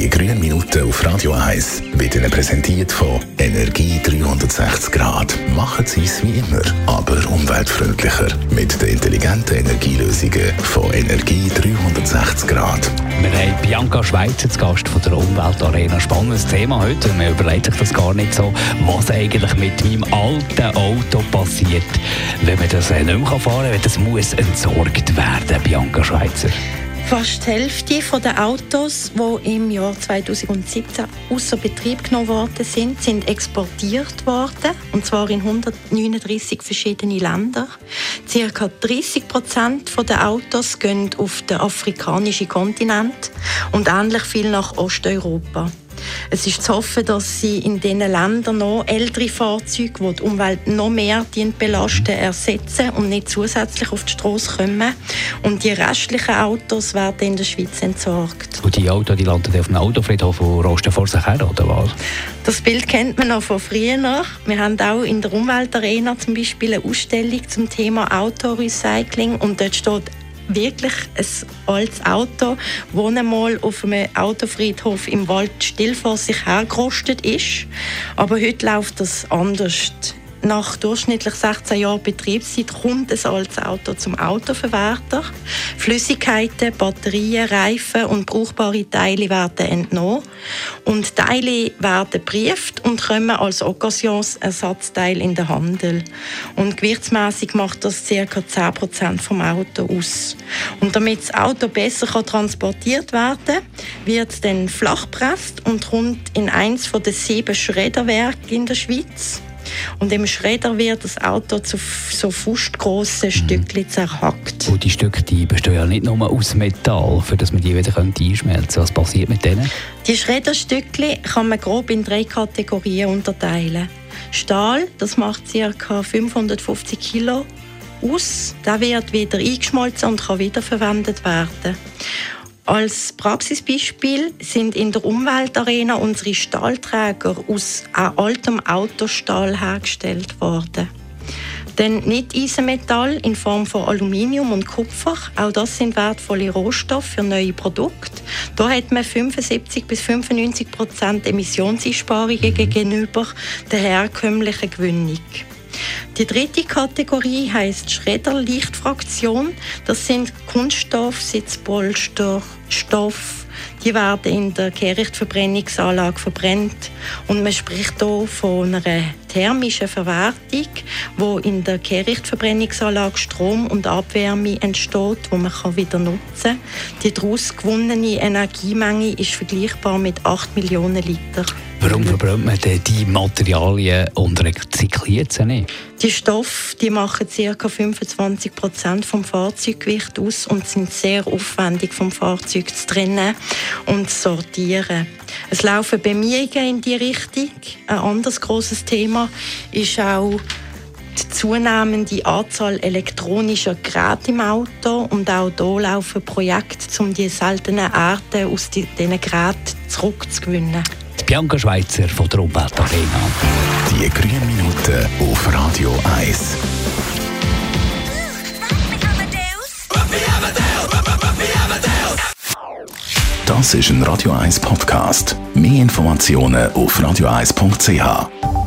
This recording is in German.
Die grünen Minuten auf Radio 1 wird Ihnen präsentiert von Energie 360 Grad. Machen Sie es wie immer, aber umweltfreundlicher. Mit den intelligenten Energielösungen von Energie 360 Grad. Wir haben Bianca Schweizer, zu Gast von der Umweltarena. Spannendes Thema heute. Man überlegt sich das gar nicht so, was eigentlich mit meinem alten Auto passiert, wenn man das nicht mehr fahren kann, wenn das muss entsorgt werden. Bianca Schweizer. Fast die Hälfte der Autos, die im Jahr 2017 außer Betrieb genommen worden sind, sind exportiert worden, und zwar in 139 verschiedene Länder. Circa 30 Prozent der Autos gehen auf den afrikanischen Kontinent und ähnlich viel nach Osteuropa. Es ist zu hoffen, dass sie in diesen Ländern noch ältere Fahrzeuge, die die Umwelt noch mehr belasten, ersetzen und nicht zusätzlich auf die Straße kommen. Und die restlichen Autos werden in der Schweiz entsorgt. Und die Autos die landen auf dem Autofriedhof und rosten vor sich her, oder was? Das Bild kennt man noch von früher. Wir haben auch in der Umweltarena zum Beispiel eine Ausstellung zum Thema Autorecycling und dort steht wirklich ein altes Auto, das einmal auf einem Autofriedhof im Wald still vor sich hergerostet ist. Aber heute läuft das anders nach durchschnittlich 16 Jahren Betriebszeit kommt ein altes Auto zum Autoverwerter. Flüssigkeiten, Batterien, Reifen und brauchbare Teile werden entnommen. Und Teile werden gebrieft und kommen als Occasionsersatzteil in den Handel. Und gewichtsmäßig macht das ca. 10% vom Auto aus. Und damit das Auto besser transportiert werden kann, wird es dann flachpresst und kommt in eins der sieben Schredderwerke in der Schweiz. Und im Schredder wird das Auto zu so fußgrossen mhm. Stückchen zerhackt. Und die Stücke die bestehen ja nicht nur aus Metall, für das man die wieder einschmelzen könnte. Was passiert mit denen? Die Schredderstückchen kann man grob in drei Kategorien unterteilen. Stahl, das macht ca. 550 Kilo aus. Der wird wieder eingeschmolzen und kann wiederverwendet werden. Als Praxisbeispiel sind in der Umweltarena unsere Stahlträger aus altem Autostahl hergestellt worden. Denn nicht Eisenmetall in Form von Aluminium und Kupfer, auch das sind wertvolle Rohstoffe für neue Produkte. Da hat man 75 bis 95 Prozent Emissionseinsparungen gegenüber der herkömmlichen Gewinnung. Die dritte Kategorie heißt Schredderlichtfraktion. Das sind Kunststoff, Sitzpolster, Stoff. Die werden in der Kehrichtverbrennungsanlage verbrennt und man spricht hier von einer thermischen Verwertung, wo in der Kehrichtverbrennungsanlage Strom und Abwärme entsteht, wo man wieder nutzen kann. Die daraus gewonnene Energiemenge ist vergleichbar mit 8 Millionen Liter. Warum verbrennt man denn die Materialien und rezykliert sie nicht? Die Stoffe die machen ca. 25 Prozent vom Fahrzeuggewicht aus und sind sehr aufwendig vom Fahrzeug zu trennen und zu sortieren. Es laufen Bemühungen in die Richtung. Ein anderes großes Thema ist auch die zunehmende Anzahl elektronischer Geräte im Auto und auch hier laufen Projekte, um die seltenen Arten aus diesen Geräten zurückzugewinnen. Bianca Schweizer von der Umweltarena. Die grünen Minuten auf Radio 1. Das ist ein Radio 1 Podcast. Mehr Informationen auf radio1.ch.